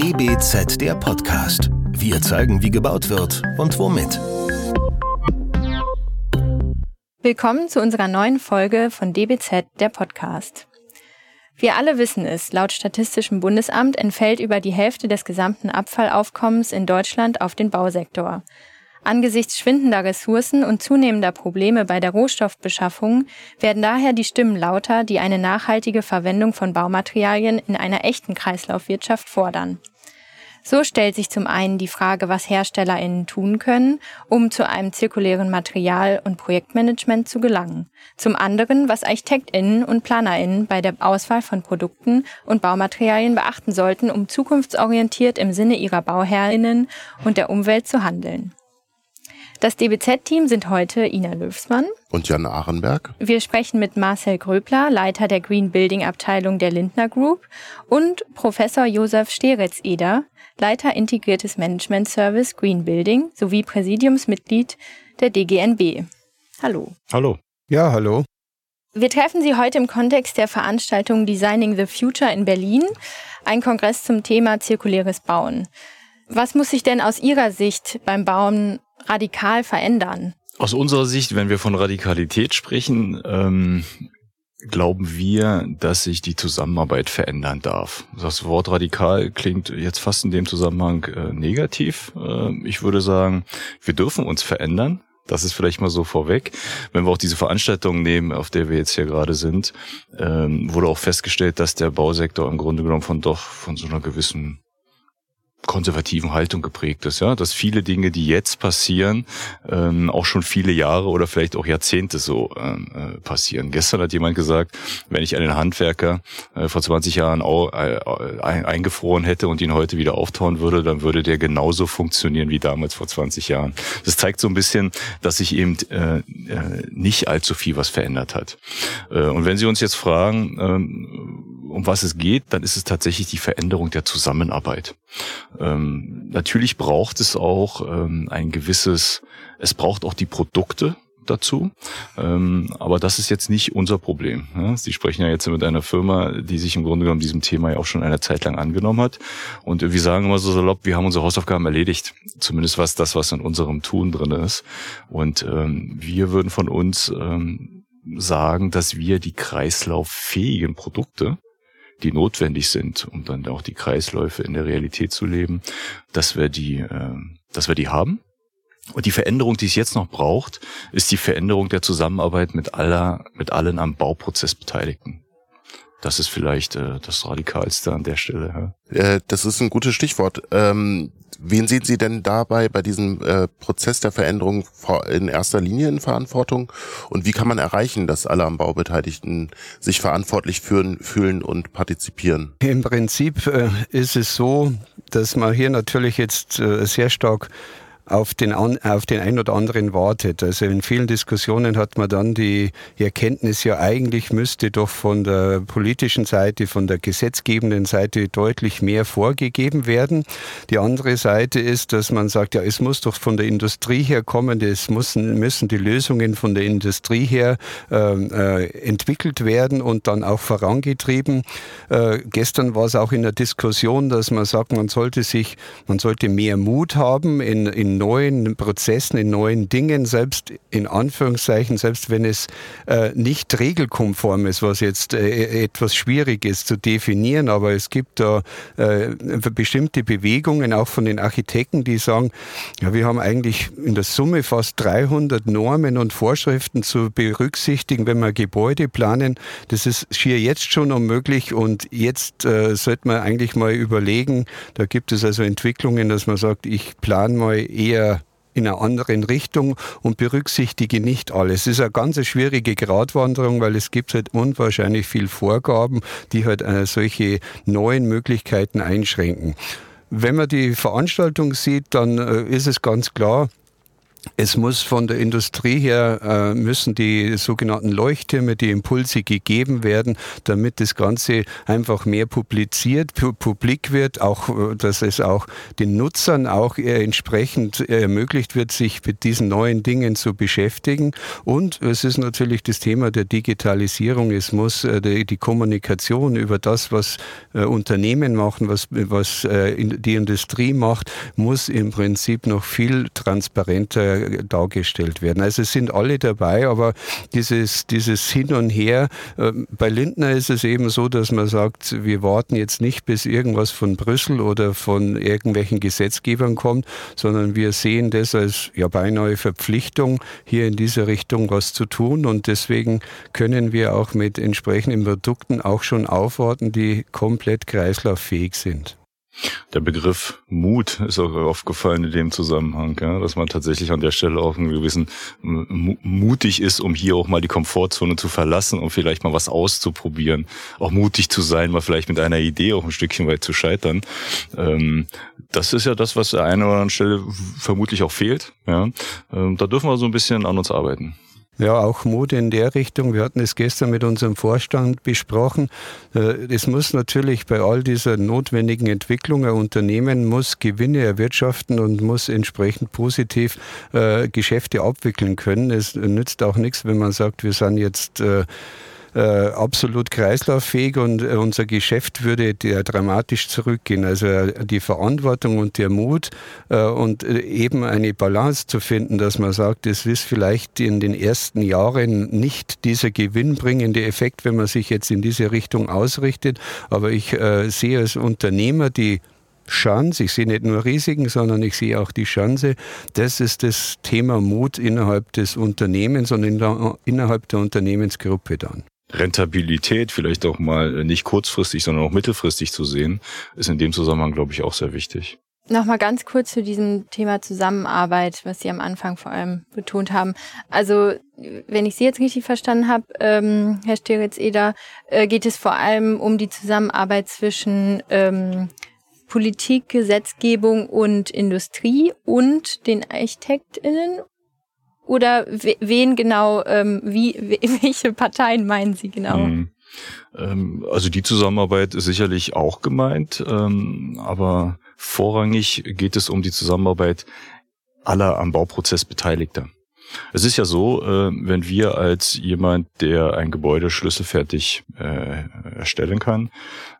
DBZ der Podcast. Wir zeigen, wie gebaut wird und womit. Willkommen zu unserer neuen Folge von DBZ der Podcast. Wir alle wissen es, laut Statistischem Bundesamt entfällt über die Hälfte des gesamten Abfallaufkommens in Deutschland auf den Bausektor. Angesichts schwindender Ressourcen und zunehmender Probleme bei der Rohstoffbeschaffung werden daher die Stimmen lauter, die eine nachhaltige Verwendung von Baumaterialien in einer echten Kreislaufwirtschaft fordern. So stellt sich zum einen die Frage, was HerstellerInnen tun können, um zu einem zirkulären Material- und Projektmanagement zu gelangen. Zum anderen, was ArchitektInnen und PlanerInnen bei der Auswahl von Produkten und Baumaterialien beachten sollten, um zukunftsorientiert im Sinne ihrer BauherrInnen und der Umwelt zu handeln. Das DBZ-Team sind heute Ina Löwsmann und Jan Arenberg. Wir sprechen mit Marcel Gröbler, Leiter der Green Building Abteilung der Lindner Group und Professor Josef Steretz-Eder, Leiter Integriertes Management Service Green Building sowie Präsidiumsmitglied der DGNB. Hallo. Hallo. Ja, hallo. Wir treffen Sie heute im Kontext der Veranstaltung Designing the Future in Berlin, ein Kongress zum Thema zirkuläres Bauen. Was muss sich denn aus Ihrer Sicht beim Bauen radikal verändern? Aus unserer Sicht, wenn wir von Radikalität sprechen, ähm, glauben wir, dass sich die Zusammenarbeit verändern darf. Das Wort radikal klingt jetzt fast in dem Zusammenhang äh, negativ. Äh, ich würde sagen, wir dürfen uns verändern. Das ist vielleicht mal so vorweg. Wenn wir auch diese Veranstaltung nehmen, auf der wir jetzt hier gerade sind, ähm, wurde auch festgestellt, dass der Bausektor im Grunde genommen von doch von so einer gewissen konservativen Haltung geprägt ist, ja, dass viele Dinge, die jetzt passieren, ähm, auch schon viele Jahre oder vielleicht auch Jahrzehnte so ähm, äh, passieren. Gestern hat jemand gesagt, wenn ich einen Handwerker äh, vor 20 Jahren auch, äh, eingefroren hätte und ihn heute wieder auftauen würde, dann würde der genauso funktionieren wie damals vor 20 Jahren. Das zeigt so ein bisschen, dass sich eben äh, äh, nicht allzu viel was verändert hat. Äh, und wenn Sie uns jetzt fragen, ähm, um was es geht, dann ist es tatsächlich die Veränderung der Zusammenarbeit. Ähm, natürlich braucht es auch ähm, ein gewisses, es braucht auch die Produkte dazu. Ähm, aber das ist jetzt nicht unser Problem. Ja? Sie sprechen ja jetzt mit einer Firma, die sich im Grunde genommen diesem Thema ja auch schon eine Zeit lang angenommen hat. Und wir sagen immer so salopp, wir haben unsere Hausaufgaben erledigt. Zumindest was das, was in unserem Tun drin ist. Und ähm, wir würden von uns ähm, sagen, dass wir die kreislauffähigen Produkte die notwendig sind, um dann auch die Kreisläufe in der Realität zu leben, dass wir die, äh, dass wir die haben. Und die Veränderung, die es jetzt noch braucht, ist die Veränderung der Zusammenarbeit mit aller, mit allen am Bauprozess Beteiligten. Das ist vielleicht äh, das Radikalste an der Stelle. Ja. Äh, das ist ein gutes Stichwort. Ähm, wen sehen Sie denn dabei bei diesem äh, Prozess der Veränderung in erster Linie in Verantwortung? Und wie kann man erreichen, dass alle am Bau Beteiligten sich verantwortlich fühlen, fühlen und partizipieren? Im Prinzip äh, ist es so, dass man hier natürlich jetzt äh, sehr stark auf den, auf den ein oder anderen wartet. Also in vielen Diskussionen hat man dann die Erkenntnis, ja eigentlich müsste doch von der politischen Seite, von der gesetzgebenden Seite deutlich mehr vorgegeben werden. Die andere Seite ist, dass man sagt, ja, es muss doch von der Industrie her kommen, es müssen, müssen die Lösungen von der Industrie her ähm, äh, entwickelt werden und dann auch vorangetrieben. Äh, gestern war es auch in der Diskussion, dass man sagt, man sollte sich, man sollte mehr Mut haben in, in neuen Prozessen, in neuen Dingen, selbst in Anführungszeichen, selbst wenn es äh, nicht regelkonform ist, was jetzt äh, etwas schwierig ist zu definieren, aber es gibt da äh, bestimmte Bewegungen auch von den Architekten, die sagen, ja, wir haben eigentlich in der Summe fast 300 Normen und Vorschriften zu berücksichtigen, wenn wir Gebäude planen. Das ist schier jetzt schon unmöglich und jetzt äh, sollte man eigentlich mal überlegen, da gibt es also Entwicklungen, dass man sagt, ich plane mal eher in einer anderen Richtung und berücksichtige nicht alles. Es ist eine ganz schwierige Gratwanderung, weil es gibt halt unwahrscheinlich viel Vorgaben, die halt äh, solche neuen Möglichkeiten einschränken. Wenn man die Veranstaltung sieht, dann äh, ist es ganz klar, es muss von der Industrie her, äh, müssen die sogenannten Leuchttürme, die Impulse gegeben werden, damit das Ganze einfach mehr publiziert, pu publik wird, auch, äh, dass es auch den Nutzern auch äh, entsprechend ermöglicht wird, sich mit diesen neuen Dingen zu beschäftigen. Und es ist natürlich das Thema der Digitalisierung. Es muss äh, die, die, Kommunikation über das, was äh, Unternehmen machen, was, was äh, in, die Industrie macht, muss im Prinzip noch viel transparenter dargestellt werden. Also es sind alle dabei, aber dieses, dieses Hin und Her, äh, bei Lindner ist es eben so, dass man sagt, wir warten jetzt nicht, bis irgendwas von Brüssel oder von irgendwelchen Gesetzgebern kommt, sondern wir sehen das als ja beinahe Verpflichtung, hier in dieser Richtung was zu tun und deswegen können wir auch mit entsprechenden Produkten auch schon aufwarten, die komplett kreislauffähig sind. Der Begriff Mut ist auch aufgefallen in dem Zusammenhang, ja, dass man tatsächlich an der Stelle auch ein gewissen mutig ist, um hier auch mal die Komfortzone zu verlassen und vielleicht mal was auszuprobieren. Auch mutig zu sein, mal vielleicht mit einer Idee auch ein Stückchen weit zu scheitern. Ähm, das ist ja das, was an einer oder anderen Stelle vermutlich auch fehlt. Ja. Ähm, da dürfen wir so ein bisschen an uns arbeiten. Ja, auch Mut in der Richtung. Wir hatten es gestern mit unserem Vorstand besprochen. Äh, es muss natürlich bei all dieser notwendigen Entwicklung, ein Unternehmen muss Gewinne erwirtschaften und muss entsprechend positiv äh, Geschäfte abwickeln können. Es nützt auch nichts, wenn man sagt, wir sind jetzt äh, absolut kreislauffähig und äh, unser Geschäft würde dramatisch zurückgehen. Also äh, die Verantwortung und der Mut äh, und äh, eben eine Balance zu finden, dass man sagt, es ist vielleicht in den ersten Jahren nicht dieser gewinnbringende Effekt, wenn man sich jetzt in diese Richtung ausrichtet. Aber ich äh, sehe als Unternehmer die Chance, ich sehe nicht nur Risiken, sondern ich sehe auch die Chance. Das ist das Thema Mut innerhalb des Unternehmens und in der, innerhalb der Unternehmensgruppe dann. Rentabilität vielleicht auch mal nicht kurzfristig, sondern auch mittelfristig zu sehen, ist in dem Zusammenhang, glaube ich, auch sehr wichtig. Nochmal ganz kurz zu diesem Thema Zusammenarbeit, was Sie am Anfang vor allem betont haben. Also, wenn ich Sie jetzt richtig verstanden habe, ähm, Herr Steritz-Eder, äh, geht es vor allem um die Zusammenarbeit zwischen ähm, Politik, Gesetzgebung und Industrie und den ArchitektInnen oder wen genau, ähm, wie, welche Parteien meinen Sie genau? Mhm. Also die Zusammenarbeit ist sicherlich auch gemeint, ähm, aber vorrangig geht es um die Zusammenarbeit aller am Bauprozess Beteiligter. Es ist ja so, äh, wenn wir als jemand, der ein Gebäude schlüsselfertig äh, erstellen kann,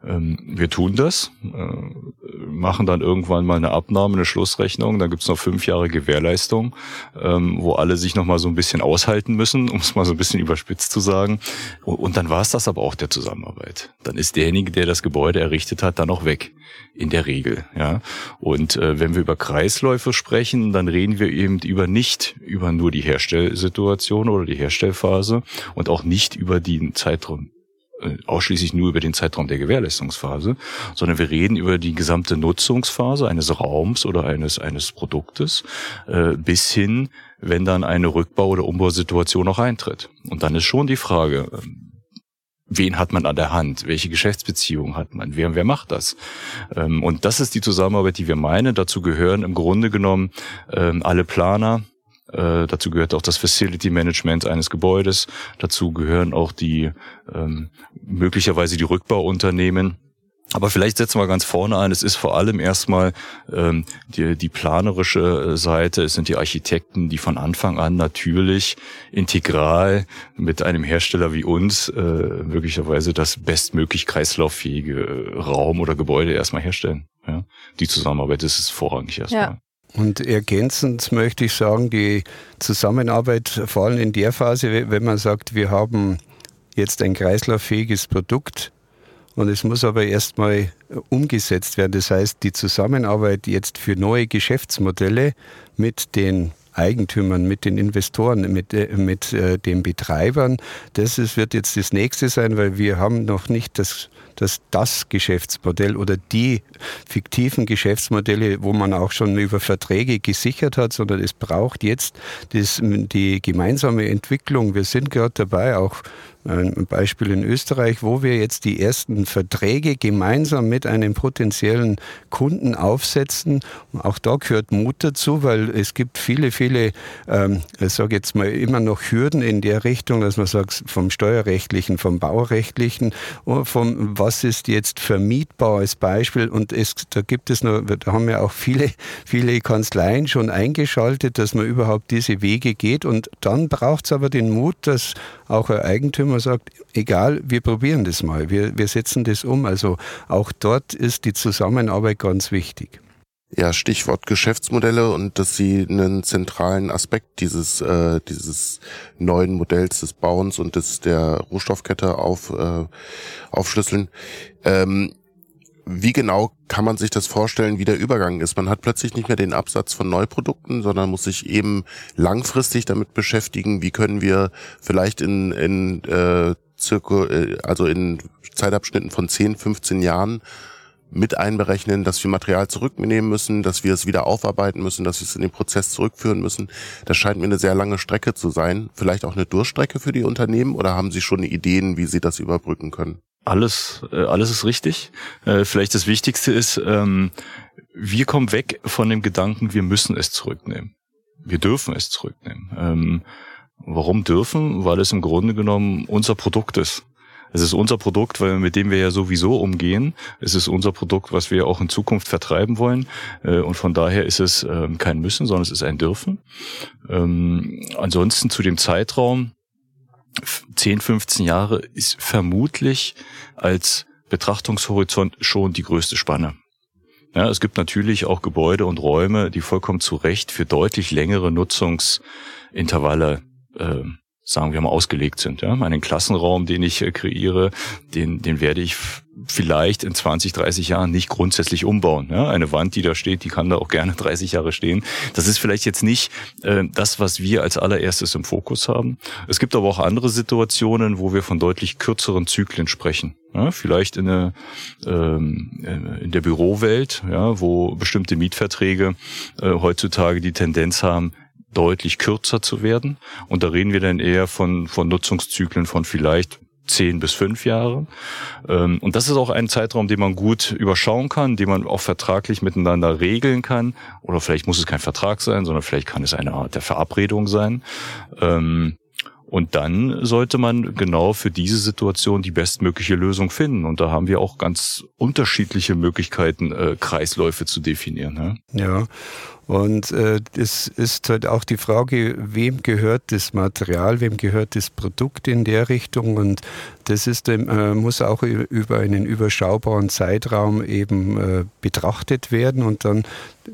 ähm, wir tun das, äh, machen dann irgendwann mal eine Abnahme, eine Schlussrechnung, dann gibt's noch fünf Jahre Gewährleistung, ähm, wo alle sich noch mal so ein bisschen aushalten müssen, um es mal so ein bisschen überspitzt zu sagen. Und dann war es das aber auch der Zusammenarbeit. Dann ist derjenige, der das Gebäude errichtet hat, dann auch weg, in der Regel. Ja. Und äh, wenn wir über Kreisläufe sprechen, dann reden wir eben über nicht über nur die Herstellsituation oder die Herstellphase und auch nicht über den Zeitraum äh, ausschließlich nur über den Zeitraum der Gewährleistungsphase, sondern wir reden über die gesamte Nutzungsphase eines Raums oder eines, eines Produktes äh, bis hin, wenn dann eine Rückbau- oder Umbausituation noch eintritt. Und dann ist schon die Frage, ähm, wen hat man an der Hand? Welche Geschäftsbeziehungen hat man? Wer, wer macht das? Ähm, und das ist die Zusammenarbeit, die wir meinen. Dazu gehören im Grunde genommen ähm, alle Planer, äh, dazu gehört auch das Facility Management eines Gebäudes. Dazu gehören auch die ähm, möglicherweise die Rückbauunternehmen. Aber vielleicht setzen wir ganz vorne ein. Es ist vor allem erstmal ähm, die, die planerische Seite. Es sind die Architekten, die von Anfang an natürlich integral mit einem Hersteller wie uns äh, möglicherweise das bestmöglich kreislauffähige Raum oder Gebäude erstmal herstellen. Ja? Die Zusammenarbeit ist es vorrangig erstmal. Ja. Und ergänzend möchte ich sagen, die Zusammenarbeit, vor allem in der Phase, wenn man sagt, wir haben jetzt ein kreislauffähiges Produkt und es muss aber erstmal umgesetzt werden. Das heißt, die Zusammenarbeit jetzt für neue Geschäftsmodelle mit den Eigentümern, mit den Investoren, mit, äh, mit äh, den Betreibern, das ist, wird jetzt das nächste sein, weil wir haben noch nicht das dass das Geschäftsmodell oder die fiktiven Geschäftsmodelle, wo man auch schon über Verträge gesichert hat, sondern es braucht jetzt das, die gemeinsame Entwicklung. Wir sind gerade dabei, auch ein Beispiel in Österreich, wo wir jetzt die ersten Verträge gemeinsam mit einem potenziellen Kunden aufsetzen. Auch da gehört Mut dazu, weil es gibt viele, viele, ähm, ich sage jetzt mal, immer noch Hürden in der Richtung, dass man sagt, vom steuerrechtlichen, vom baurechtlichen, vom was ist jetzt vermietbar als Beispiel. Und es, da gibt es noch, da haben ja auch viele, viele Kanzleien schon eingeschaltet, dass man überhaupt diese Wege geht. Und dann braucht es aber den Mut, dass auch ein Eigentümer sagt, egal, wir probieren das mal, wir, wir setzen das um. Also auch dort ist die Zusammenarbeit ganz wichtig. Ja, Stichwort Geschäftsmodelle und dass Sie einen zentralen Aspekt dieses äh, dieses neuen Modells des Bauens und des der Rohstoffkette auf äh, aufschlüsseln. Ähm, wie genau kann man sich das vorstellen, wie der Übergang ist? Man hat plötzlich nicht mehr den Absatz von Neuprodukten, sondern muss sich eben langfristig damit beschäftigen, wie können wir vielleicht in, in äh, Zirku, äh, also in Zeitabschnitten von 10, 15 Jahren mit einberechnen, dass wir Material zurücknehmen müssen, dass wir es wieder aufarbeiten müssen, dass wir es in den Prozess zurückführen müssen. Das scheint mir eine sehr lange Strecke zu sein. Vielleicht auch eine Durchstrecke für die Unternehmen oder haben Sie schon Ideen, wie Sie das überbrücken können? Alles, äh, alles ist richtig. Äh, vielleicht das Wichtigste ist, ähm, wir kommen weg von dem Gedanken, wir müssen es zurücknehmen. Wir dürfen es zurücknehmen. Ähm, warum dürfen? Weil es im Grunde genommen unser Produkt ist. Es ist unser Produkt, weil mit dem wir ja sowieso umgehen. Es ist unser Produkt, was wir auch in Zukunft vertreiben wollen. Äh, und von daher ist es ähm, kein Müssen, sondern es ist ein Dürfen. Ansonsten zu dem Zeitraum, 10, 15 Jahre ist vermutlich als Betrachtungshorizont schon die größte Spanne. Ja, es gibt natürlich auch Gebäude und Räume, die vollkommen zu Recht für deutlich längere Nutzungsintervalle äh, sagen wir mal, ausgelegt sind. Ja? Meinen Klassenraum, den ich äh, kreiere, den, den werde ich vielleicht in 20, 30 Jahren nicht grundsätzlich umbauen. Ja? Eine Wand, die da steht, die kann da auch gerne 30 Jahre stehen. Das ist vielleicht jetzt nicht äh, das, was wir als allererstes im Fokus haben. Es gibt aber auch andere Situationen, wo wir von deutlich kürzeren Zyklen sprechen. Ja, vielleicht in, eine, ähm, äh, in der Bürowelt, ja, wo bestimmte Mietverträge äh, heutzutage die Tendenz haben, deutlich kürzer zu werden. Und da reden wir dann eher von, von Nutzungszyklen von vielleicht zehn bis fünf Jahre. Ähm, und das ist auch ein Zeitraum, den man gut überschauen kann, den man auch vertraglich miteinander regeln kann. Oder vielleicht muss es kein Vertrag sein, sondern vielleicht kann es eine Art der Verabredung sein. Ähm, und dann sollte man genau für diese Situation die bestmögliche Lösung finden. Und da haben wir auch ganz unterschiedliche Möglichkeiten, äh, Kreisläufe zu definieren. Ja. Und äh, es ist halt auch die Frage, wem gehört das Material, wem gehört das Produkt in der Richtung. Und das ist, äh, muss auch über einen überschaubaren Zeitraum eben äh, betrachtet werden. Und dann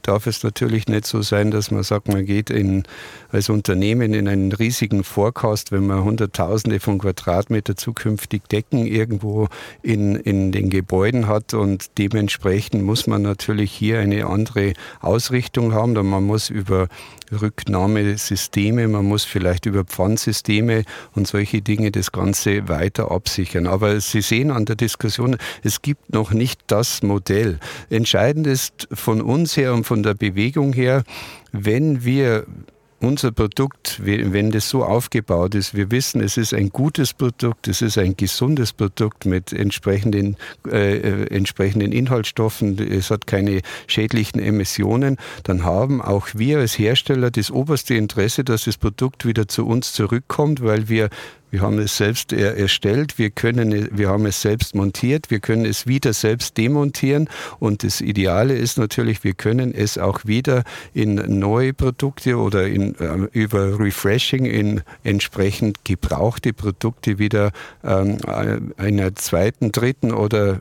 darf es natürlich nicht so sein, dass man sagt, man geht in, als Unternehmen in einen riesigen Forecast, wenn man Hunderttausende von Quadratmeter zukünftig Decken irgendwo in, in den Gebäuden hat. Und dementsprechend muss man natürlich hier eine andere Ausrichtung haben haben. Man muss über Rücknahmesysteme, man muss vielleicht über Pfandsysteme und solche Dinge das Ganze weiter absichern. Aber Sie sehen an der Diskussion, es gibt noch nicht das Modell. Entscheidend ist von uns her und von der Bewegung her, wenn wir unser Produkt, wenn das so aufgebaut ist, wir wissen, es ist ein gutes Produkt, es ist ein gesundes Produkt mit entsprechenden, äh, äh, entsprechenden Inhaltsstoffen, es hat keine schädlichen Emissionen, dann haben auch wir als Hersteller das oberste Interesse, dass das Produkt wieder zu uns zurückkommt, weil wir wir haben es selbst erstellt, wir, können, wir haben es selbst montiert, wir können es wieder selbst demontieren und das Ideale ist natürlich, wir können es auch wieder in neue Produkte oder in, äh, über Refreshing in entsprechend gebrauchte Produkte wieder ähm, einer zweiten, dritten oder äh,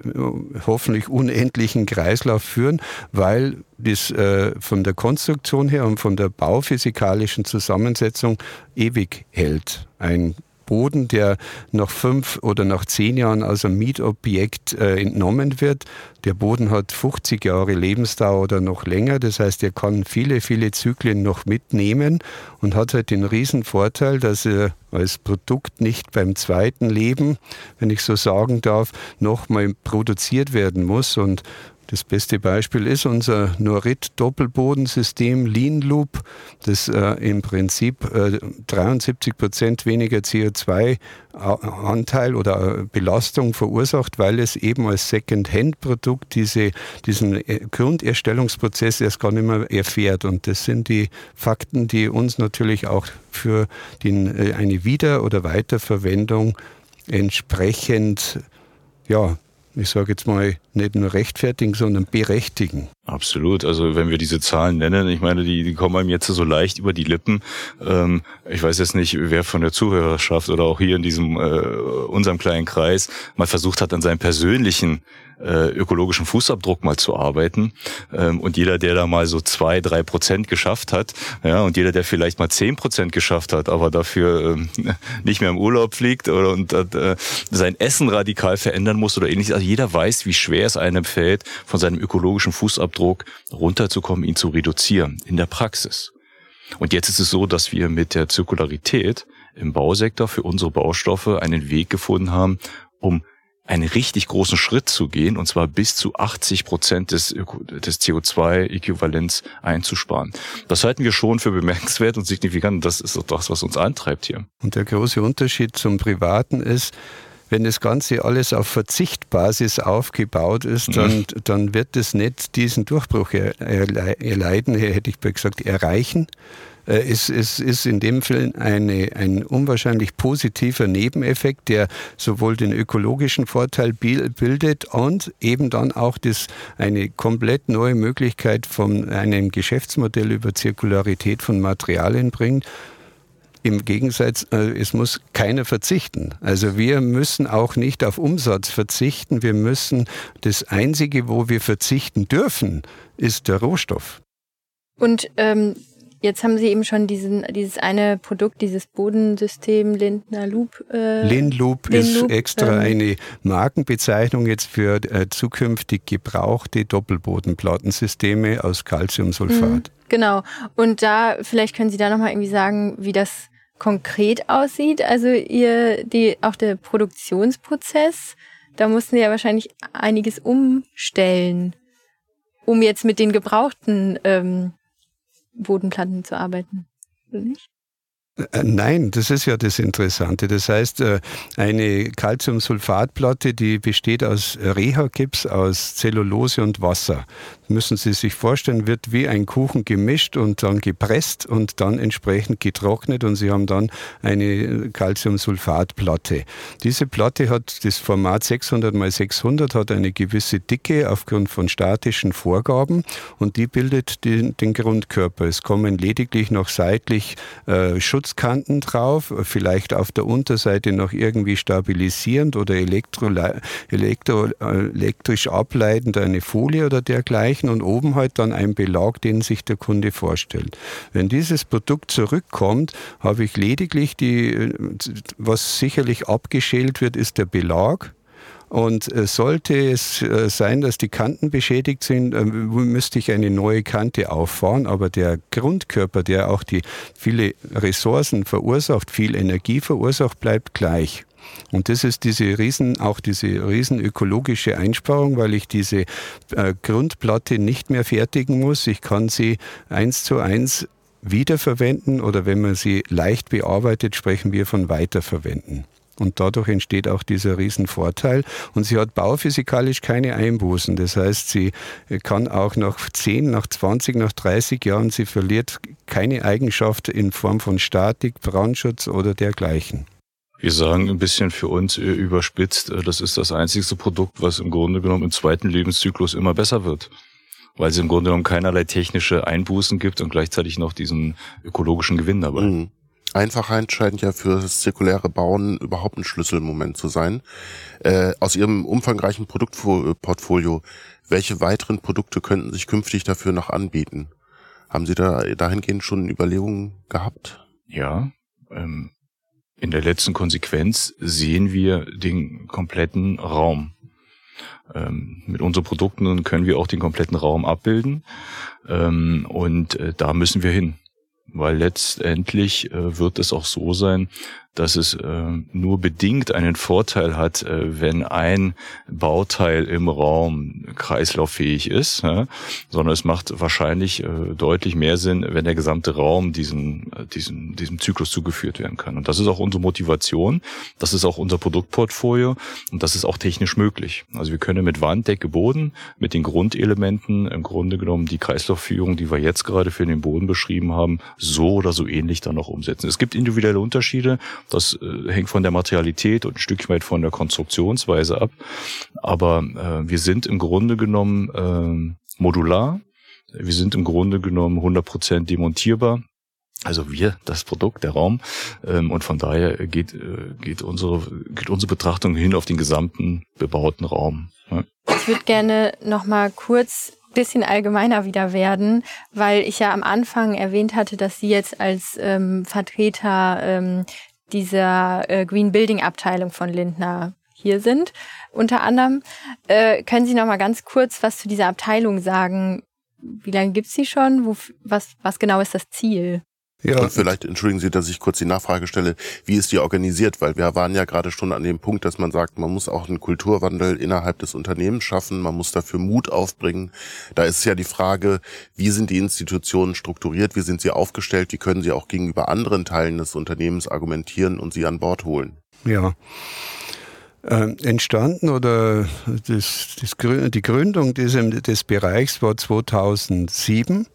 hoffentlich unendlichen Kreislauf führen, weil das äh, von der Konstruktion her und von der bauphysikalischen Zusammensetzung ewig hält. Ein Boden, der nach fünf oder nach zehn Jahren aus einem Mietobjekt äh, entnommen wird. Der Boden hat 50 Jahre Lebensdauer oder noch länger. Das heißt, er kann viele, viele Zyklen noch mitnehmen und hat halt den riesen Vorteil, dass er als Produkt nicht beim zweiten Leben, wenn ich so sagen darf, nochmal produziert werden muss. Und Das beste Beispiel ist unser Norit-Doppelbodensystem Lean Loop, das äh, im Prinzip äh, 73 Prozent weniger CO2-Anteil oder äh, Belastung verursacht, weil es eben als Second-Hand-Produkt diese, diesen äh, Grunderstellungsprozess erst gar nicht mehr erfährt. Und das sind die Fakten, die uns natürlich auch für den, äh, eine Wieder- oder Weiterverwendung entsprechend ja, ich sage jetzt mal, nicht nur rechtfertigen, sondern berechtigen. Absolut. Also wenn wir diese Zahlen nennen, ich meine, die, die kommen einem jetzt so leicht über die Lippen. Ähm, ich weiß jetzt nicht, wer von der Zuhörerschaft oder auch hier in diesem äh, unserem kleinen Kreis mal versucht hat, an seinem persönlichen äh, ökologischen Fußabdruck mal zu arbeiten. Ähm, und jeder, der da mal so zwei, drei Prozent geschafft hat, ja, und jeder, der vielleicht mal zehn Prozent geschafft hat, aber dafür ähm, nicht mehr im Urlaub fliegt oder und äh, sein Essen radikal verändern muss oder ähnliches. Also jeder weiß, wie schwer es einem fällt, von seinem ökologischen Fußabdruck runterzukommen, ihn zu reduzieren in der Praxis. Und jetzt ist es so, dass wir mit der Zirkularität im Bausektor für unsere Baustoffe einen Weg gefunden haben, um einen richtig großen Schritt zu gehen, und zwar bis zu 80 Prozent des, des CO2-Äquivalents einzusparen. Das halten wir schon für bemerkenswert und signifikant. Das ist doch das, was uns antreibt hier. Und der große Unterschied zum Privaten ist, wenn das Ganze alles auf Verzichtbasis aufgebaut ist, dann, mhm. dann wird es nicht diesen Durchbruch erleiden, hätte ich gesagt, erreichen. Äh, es, es ist in dem Fall eine, ein unwahrscheinlich positiver Nebeneffekt, der sowohl den ökologischen Vorteil bildet und eben dann auch das, eine komplett neue Möglichkeit von einem Geschäftsmodell über Zirkularität von Materialien bringt. Im Gegensatz, äh, es muss keiner verzichten. Also wir müssen auch nicht auf Umsatz verzichten. Wir müssen, das Einzige, wo wir verzichten dürfen, ist der Rohstoff. Und ähm, Jetzt haben Sie eben schon diesen, dieses eine Produkt, dieses Bodensystem Lindner Loop. Äh, Lindloop ist extra ähm, eine Markenbezeichnung jetzt für äh, zukünftig gebrauchte Doppelbodenplattensysteme aus Calciumsulfat. Mhm, genau. Und da, vielleicht können Sie da nochmal irgendwie sagen, wie das konkret aussieht. Also ihr, die, auch der Produktionsprozess, da mussten Sie ja wahrscheinlich einiges umstellen, um jetzt mit den gebrauchten ähm, Bodenplatten zu arbeiten, oder nicht? Äh, nein, das ist ja das Interessante. Das heißt, äh, eine Calciumsulfatplatte, die besteht aus Reha-Gips, aus Zellulose und Wasser müssen Sie sich vorstellen, wird wie ein Kuchen gemischt und dann gepresst und dann entsprechend getrocknet und Sie haben dann eine Calciumsulfatplatte. Diese Platte hat das Format 600 x 600, hat eine gewisse Dicke aufgrund von statischen Vorgaben und die bildet den, den Grundkörper. Es kommen lediglich noch seitlich äh, Schutzkanten drauf, vielleicht auf der Unterseite noch irgendwie stabilisierend oder elektro, elektro, äh, elektrisch ableitend eine Folie oder dergleichen Zeichen und oben halt dann ein Belag, den sich der Kunde vorstellt. Wenn dieses Produkt zurückkommt, habe ich lediglich die, was sicherlich abgeschält wird, ist der Belag. Und äh, sollte es äh, sein, dass die Kanten beschädigt sind, äh, müsste ich eine neue Kante auffahren. Aber der Grundkörper, der auch die viele Ressourcen verursacht, viel Energie verursacht, bleibt gleich. Und das ist diese riesen, auch diese riesen ökologische Einsparung, weil ich diese äh, Grundplatte nicht mehr fertigen muss. Ich kann sie eins zu eins wiederverwenden oder wenn man sie leicht bearbeitet, sprechen wir von Weiterverwenden. Und dadurch entsteht auch dieser Riesenvorteil. Und sie hat bauphysikalisch keine Einbußen. Das heißt, sie kann auch nach 10, nach 20, nach 30 Jahren, sie verliert keine Eigenschaft in Form von Statik, Brandschutz oder dergleichen. Wir sagen ein bisschen für uns überspitzt, äh, das ist das einzigste Produkt, was im Grunde genommen im zweiten Lebenszyklus immer besser wird. Weil es im Grunde genommen keinerlei technische Einbußen gibt und gleichzeitig noch diesen ökologischen Gewinn dabei. Mhm. Einfachheit scheint ja für das zirkuläre Bauen überhaupt ein Schlüsselmoment zu sein. Äh, aus Ihrem umfangreichen Produktportfolio, welche weiteren Produkte könnten sich künftig dafür noch anbieten? Haben Sie da dahingehend schon Überlegungen gehabt? Ja, ähm, in der letzten Konsequenz sehen wir den kompletten Raum. Ähm, mit unseren Produkten können wir auch den kompletten Raum abbilden. Ähm, und äh, da müssen wir hin. Weil letztendlich äh, wird es auch so sein, dass es äh, nur bedingt einen Vorteil hat, äh, wenn ein Bauteil im Raum kreislauffähig ist, sondern es macht wahrscheinlich äh, deutlich mehr Sinn, wenn der gesamte Raum diesen, äh, diesen, diesem Zyklus zugeführt werden kann. Und das ist auch unsere Motivation, das ist auch unser Produktportfolio und das ist auch technisch möglich. Also wir können mit Wand, Decke, Boden, mit den Grundelementen im Grunde genommen die Kreislaufführung, die wir jetzt gerade für den Boden beschrieben haben, so oder so ähnlich dann noch umsetzen. Es gibt individuelle Unterschiede, das äh, hängt von der Materialität und ein Stück weit von der Konstruktionsweise ab. Aber äh, wir sind im Grunde genommen äh, modular. Wir sind im Grunde genommen 100% demontierbar. Also wir, das Produkt, der Raum. Ähm, und von daher geht, äh, geht, unsere, geht unsere Betrachtung hin auf den gesamten bebauten Raum. Ja. Ich würde gerne nochmal kurz bisschen allgemeiner wieder werden, weil ich ja am Anfang erwähnt hatte, dass Sie jetzt als ähm, Vertreter ähm, dieser äh, Green Building Abteilung von Lindner hier sind. Unter anderem äh, können Sie noch mal ganz kurz was zu dieser Abteilung sagen. Wie lange gibt's sie schon? Wo, was, was genau ist das Ziel? Ja. Und vielleicht, entschuldigen Sie, dass ich kurz die Nachfrage stelle, wie ist die organisiert? Weil wir waren ja gerade schon an dem Punkt, dass man sagt, man muss auch einen Kulturwandel innerhalb des Unternehmens schaffen, man muss dafür Mut aufbringen. Da ist ja die Frage, wie sind die Institutionen strukturiert, wie sind sie aufgestellt, wie können sie auch gegenüber anderen Teilen des Unternehmens argumentieren und sie an Bord holen? Ja. Äh, entstanden oder das, das, die Gründung diesem, des Bereichs war 2007 äh,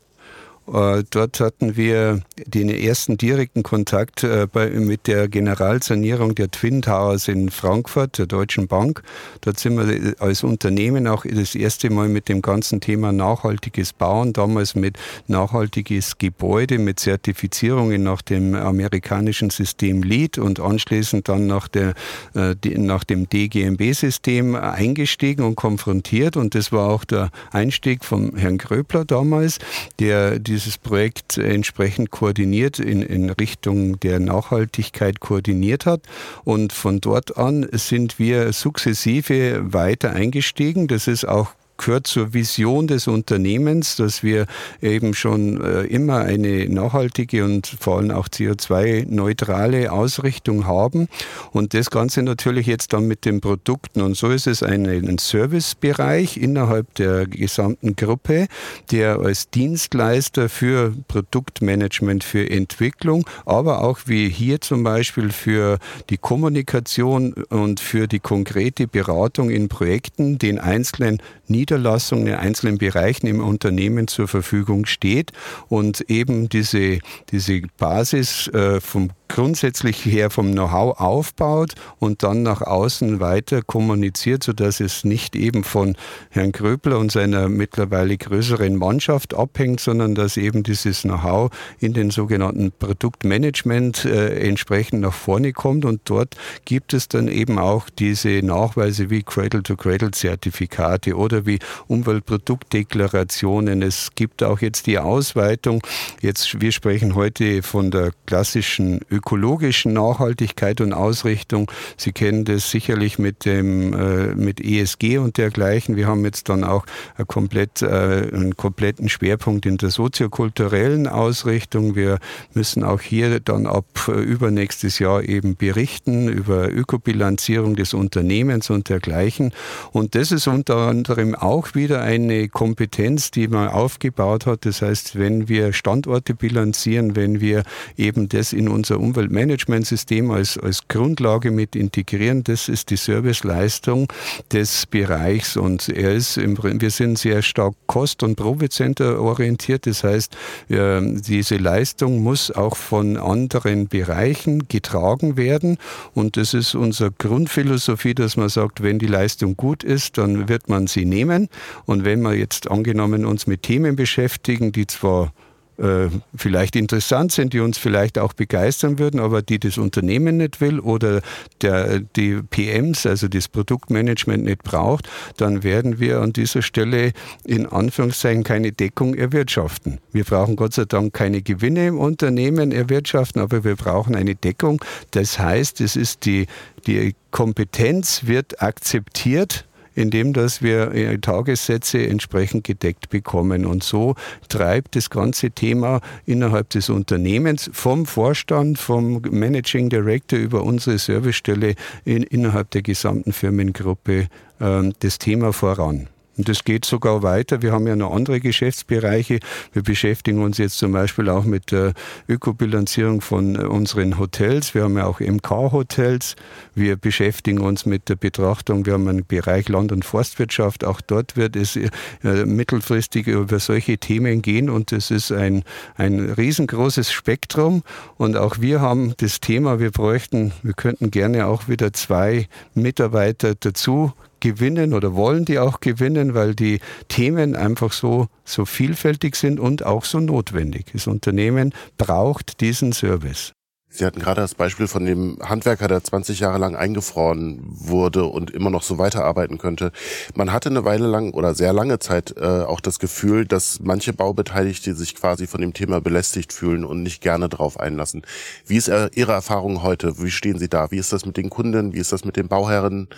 dort hatten wir den ersten direkten Kontakt äh, mit der Generalsanierung der Twin Towers in Frankfurt, der Deutschen Bank. Dort sind wir als Unternehmen auch das erste Mal mit dem ganzen Thema nachhaltiges Bauen, damals mit nachhaltiges Gebäude, mit Zertifizierungen nach dem amerikanischen System LEED und anschließend dann nach, der, äh, nach dem DGMB-System eingestiegen und konfrontiert. Und das war auch der Einstieg von Herrn Gröbler damals, der die dieses Projekt entsprechend koordiniert in, in Richtung der Nachhaltigkeit koordiniert hat. Und von dort an sind wir sukzessive weiter eingestiegen. Das ist auch gehört zur Vision des Unternehmens, dass wir eben schon äh, immer eine nachhaltige und vor allem auch CO2-neutrale Ausrichtung haben. Und das Ganze natürlich jetzt dann mit den Produkten. Und so ist es ein, ein Servicebereich innerhalb der gesamten Gruppe, der als Dienstleister für Produktmanagement, für Entwicklung, aber auch wie hier zum Beispiel für die Kommunikation und für die konkrete Beratung in Projekten den einzelnen Niederlassung in einzelnen Bereichen im Unternehmen zur Verfügung steht und eben diese, diese Basis äh, vom grundsätzlich her vom Know-how aufbaut und dann nach außen weiter kommuniziert, sodass es nicht eben von Herrn Kröbler und seiner mittlerweile größeren Mannschaft abhängt, sondern dass eben dieses Know-how in den sogenannten Produktmanagement äh, entsprechend nach vorne kommt und dort gibt es dann eben auch diese Nachweise wie Cradle-to-Cradle-Zertifikate oder wie Umweltproduktdeklarationen. Es gibt auch jetzt die Ausweitung. Jetzt, wir sprechen heute von der klassischen ökologischen Nachhaltigkeit und Ausrichtung. Sie kennen das sicherlich mit dem äh, mit ESG und dergleichen. Wir haben jetzt dann auch ein komplett, äh, einen kompletten Schwerpunkt in der soziokulturellen Ausrichtung. Wir müssen auch hier dann ab äh, übernächstes Jahr eben berichten über Ökobilanzierung des Unternehmens und dergleichen. Und das ist unter anderem auch wieder eine Kompetenz, die man aufgebaut hat. Das heißt, wenn wir Standorte bilanzieren, wenn wir eben das in unser Umweltmanagementsystem als, als Grundlage mit integrieren. Das ist die Serviceleistung des Bereichs und er ist im, wir sind sehr stark kost- und Profitcenter orientiert. Das heißt, diese Leistung muss auch von anderen Bereichen getragen werden und das ist unsere Grundphilosophie, dass man sagt, wenn die Leistung gut ist, dann wird man sie nehmen und wenn wir jetzt angenommen uns mit Themen beschäftigen, die zwar äh, vielleicht interessant sind, die uns vielleicht auch begeistern würden, aber die das Unternehmen nicht will oder der, die PMs, also das Produktmanagement nicht braucht, dann werden wir an dieser Stelle in Anführungszeichen keine Deckung erwirtschaften. Wir brauchen Gott sei Dank keine Gewinne im Unternehmen erwirtschaften, aber wir brauchen eine Deckung. Das heißt, es ist die, die Kompetenz wird akzeptiert indem dass wir äh, Tagessätze entsprechend gedeckt bekommen. Und so treibt das ganze Thema innerhalb des Unternehmens vom Vorstand, vom Managing Director über unsere Servicestelle in, innerhalb der gesamten Firmengruppe äh, das Thema voran. Und das geht sogar weiter. Wir haben ja noch andere Geschäftsbereiche. Wir beschäftigen uns jetzt zum Beispiel auch mit der Ökobilanzierung von unseren Hotels. Wir haben ja auch MK-Hotels. Wir beschäftigen uns mit der Betrachtung. Wir haben einen Bereich Land- und Forstwirtschaft. Auch dort wird es äh, mittelfristig über solche Themen gehen. Und es ist ein, ein riesengroßes Spektrum. Und auch wir haben das Thema, wir bräuchten, wir könnten gerne auch wieder zwei Mitarbeiter dazu gewinnen oder wollen die auch gewinnen, weil die Themen einfach so, so vielfältig sind und auch so notwendig. Das Unternehmen braucht diesen Service. Sie hatten gerade das Beispiel von dem Handwerker, der 20 Jahre lang eingefroren wurde und immer noch so weiterarbeiten könnte. Man hatte eine Weile lang oder sehr lange Zeit äh, auch das Gefühl, dass manche Baubeteiligte sich quasi von dem Thema belästigt fühlen und nicht gerne drauf einlassen. Wie ist äh, Ihre Erfahrung heute? Wie stehen Sie da? Wie ist das mit den Kunden? Wie ist das mit den Bauherren?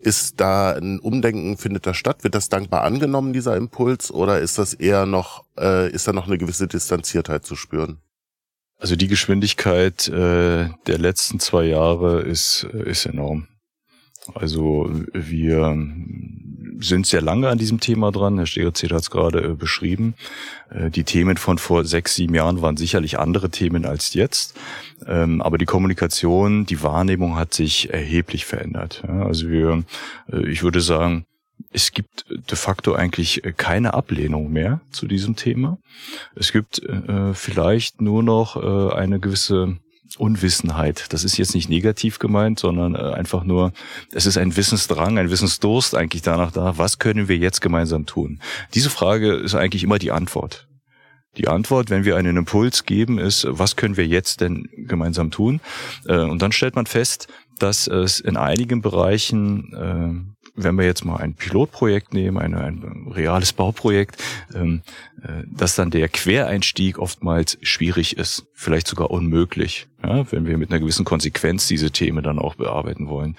Ist da ein Umdenken, findet das statt? Wird das dankbar angenommen, dieser Impuls? Oder ist das eher noch, äh, ist da noch eine gewisse Distanziertheit zu spüren? Also die Geschwindigkeit äh, der letzten zwei Jahre ist, ist enorm. Also wir sind sehr lange an diesem Thema dran. Herr Stegerzähler hat es gerade äh, beschrieben. Äh, die Themen von vor sechs, sieben Jahren waren sicherlich andere Themen als jetzt. Ähm, aber die Kommunikation, die Wahrnehmung hat sich erheblich verändert. Ja, also wir, äh, ich würde sagen, es gibt de facto eigentlich äh, keine Ablehnung mehr zu diesem Thema. Es gibt äh, vielleicht nur noch äh, eine gewisse Unwissenheit. Das ist jetzt nicht negativ gemeint, sondern äh, einfach nur, es ist ein Wissensdrang, ein Wissensdurst eigentlich danach da, was können wir jetzt gemeinsam tun? Diese Frage ist eigentlich immer die Antwort. Die Antwort, wenn wir einen Impuls geben, ist, was können wir jetzt denn gemeinsam tun? Äh, und dann stellt man fest, dass es in einigen Bereichen äh, wenn wir jetzt mal ein Pilotprojekt nehmen, ein, ein reales Bauprojekt, ähm, äh, dass dann der Quereinstieg oftmals schwierig ist, vielleicht sogar unmöglich, ja, wenn wir mit einer gewissen Konsequenz diese Themen dann auch bearbeiten wollen.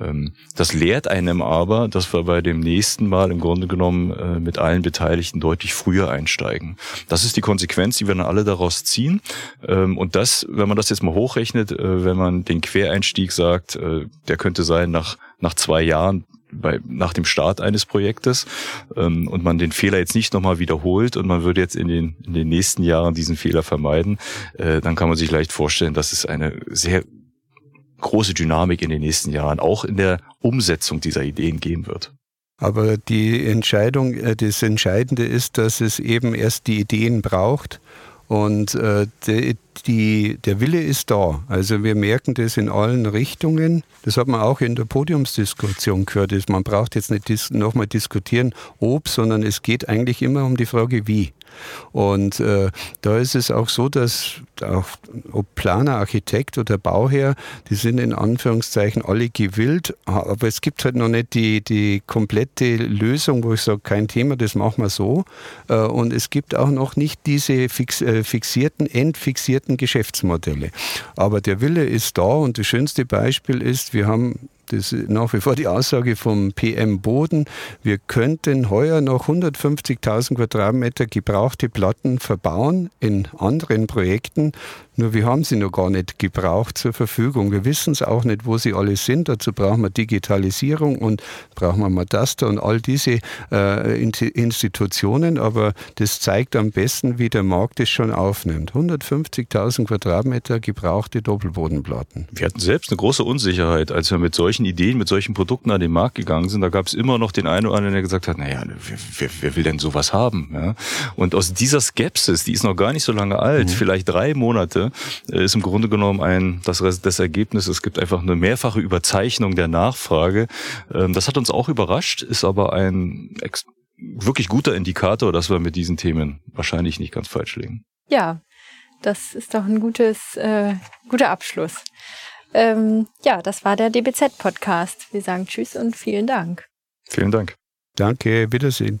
Ähm, das lehrt einem aber, dass wir bei dem nächsten Mal im Grunde genommen äh, mit allen Beteiligten deutlich früher einsteigen. Das ist die Konsequenz, die wir dann alle daraus ziehen. Ähm, und das, wenn man das jetzt mal hochrechnet, äh, wenn man den Quereinstieg sagt, äh, der könnte sein nach, nach zwei Jahren, bei, nach dem Start eines Projektes ähm, und man den Fehler jetzt nicht nochmal wiederholt und man würde jetzt in den, in den nächsten Jahren diesen Fehler vermeiden, äh, dann kann man sich leicht vorstellen, dass es eine sehr große Dynamik in den nächsten Jahren auch in der Umsetzung dieser Ideen geben wird. Aber die Entscheidung, äh, das Entscheidende ist, dass es eben erst die Ideen braucht und äh, die, die, der Wille ist da. Also wir merken das in allen Richtungen. Das hat man auch in der Podiumsdiskussion gehört. Man braucht jetzt nicht nochmal diskutieren, ob, sondern es geht eigentlich immer um die Frage, wie. Und äh, da ist es auch so, dass auch, ob Planer, Architekt oder Bauherr, die sind in Anführungszeichen alle gewillt, aber es gibt halt noch nicht die, die komplette Lösung, wo ich sage, kein Thema, das machen wir so. Äh, und es gibt auch noch nicht diese fix, äh, fixierten, entfixierten Geschäftsmodelle. Aber der Wille ist da und das schönste Beispiel ist, wir haben das ist nach wie vor die Aussage vom PM Boden. Wir könnten heuer noch 150.000 Quadratmeter gebrauchte Platten verbauen in anderen Projekten. Nur wir haben sie noch gar nicht gebraucht zur Verfügung. Wir wissen es auch nicht, wo sie alle sind. Dazu brauchen wir Digitalisierung und brauchen wir Mataster und all diese äh, Institutionen. Aber das zeigt am besten, wie der Markt es schon aufnimmt. 150.000 Quadratmeter gebrauchte Doppelbodenplatten. Wir hatten selbst eine große Unsicherheit, als wir mit solchen Ideen, mit solchen Produkten an den Markt gegangen sind. Da gab es immer noch den einen oder anderen, der gesagt hat, naja, wer, wer, wer will denn sowas haben? Ja? Und aus dieser Skepsis, die ist noch gar nicht so lange alt, mhm. vielleicht drei Monate, äh, ist im Grunde genommen ein, das, das Ergebnis, es gibt einfach eine mehrfache Überzeichnung der Nachfrage. Ähm, das hat uns auch überrascht, ist aber ein wirklich guter Indikator, dass wir mit diesen Themen wahrscheinlich nicht ganz falsch liegen. Ja, das ist doch ein gutes, äh, guter Abschluss. Ähm, ja, das war der DBZ-Podcast. Wir sagen Tschüss und vielen Dank. Vielen Dank. Danke, Wiedersehen.